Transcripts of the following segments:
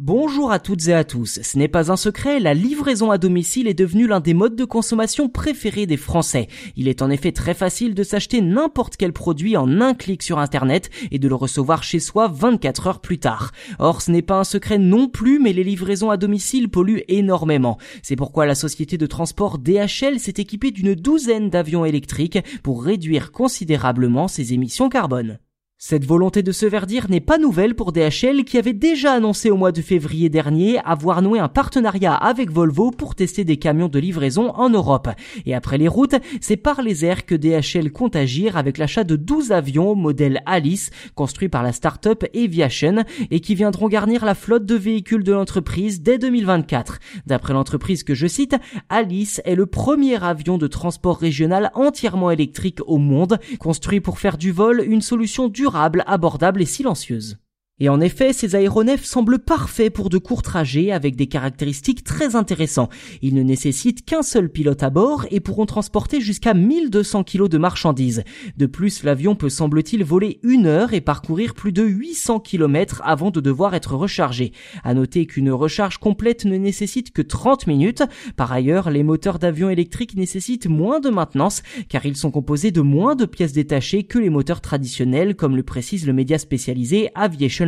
Bonjour à toutes et à tous. Ce n'est pas un secret, la livraison à domicile est devenue l'un des modes de consommation préférés des Français. Il est en effet très facile de s'acheter n'importe quel produit en un clic sur Internet et de le recevoir chez soi 24 heures plus tard. Or, ce n'est pas un secret non plus, mais les livraisons à domicile polluent énormément. C'est pourquoi la société de transport DHL s'est équipée d'une douzaine d'avions électriques pour réduire considérablement ses émissions carbone. Cette volonté de se verdir n'est pas nouvelle pour DHL qui avait déjà annoncé au mois de février dernier avoir noué un partenariat avec Volvo pour tester des camions de livraison en Europe. Et après les routes, c'est par les airs que DHL compte agir avec l'achat de 12 avions modèle Alice construits par la start-up Aviation et qui viendront garnir la flotte de véhicules de l'entreprise dès 2024. D'après l'entreprise que je cite, Alice est le premier avion de transport régional entièrement électrique au monde, construit pour faire du vol une solution durable abordable et silencieuse. Et en effet, ces aéronefs semblent parfaits pour de courts trajets avec des caractéristiques très intéressantes. Ils ne nécessitent qu'un seul pilote à bord et pourront transporter jusqu'à 1200 kg de marchandises. De plus, l'avion peut semble-t-il voler une heure et parcourir plus de 800 km avant de devoir être rechargé. À noter qu'une recharge complète ne nécessite que 30 minutes. Par ailleurs, les moteurs d'avion électriques nécessitent moins de maintenance car ils sont composés de moins de pièces détachées que les moteurs traditionnels comme le précise le média spécialisé Aviation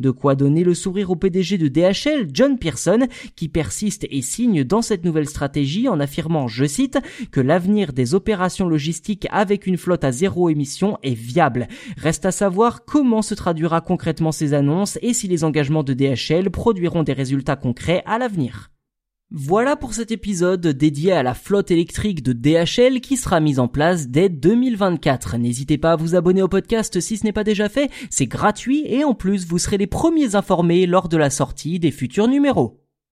de quoi donner le sourire au PDG de DHL, John Pearson, qui persiste et signe dans cette nouvelle stratégie en affirmant, je cite, que l'avenir des opérations logistiques avec une flotte à zéro émission est viable. Reste à savoir comment se traduira concrètement ces annonces et si les engagements de DHL produiront des résultats concrets à l'avenir. Voilà pour cet épisode dédié à la flotte électrique de DHL qui sera mise en place dès 2024. N'hésitez pas à vous abonner au podcast si ce n'est pas déjà fait, c'est gratuit et en plus vous serez les premiers informés lors de la sortie des futurs numéros.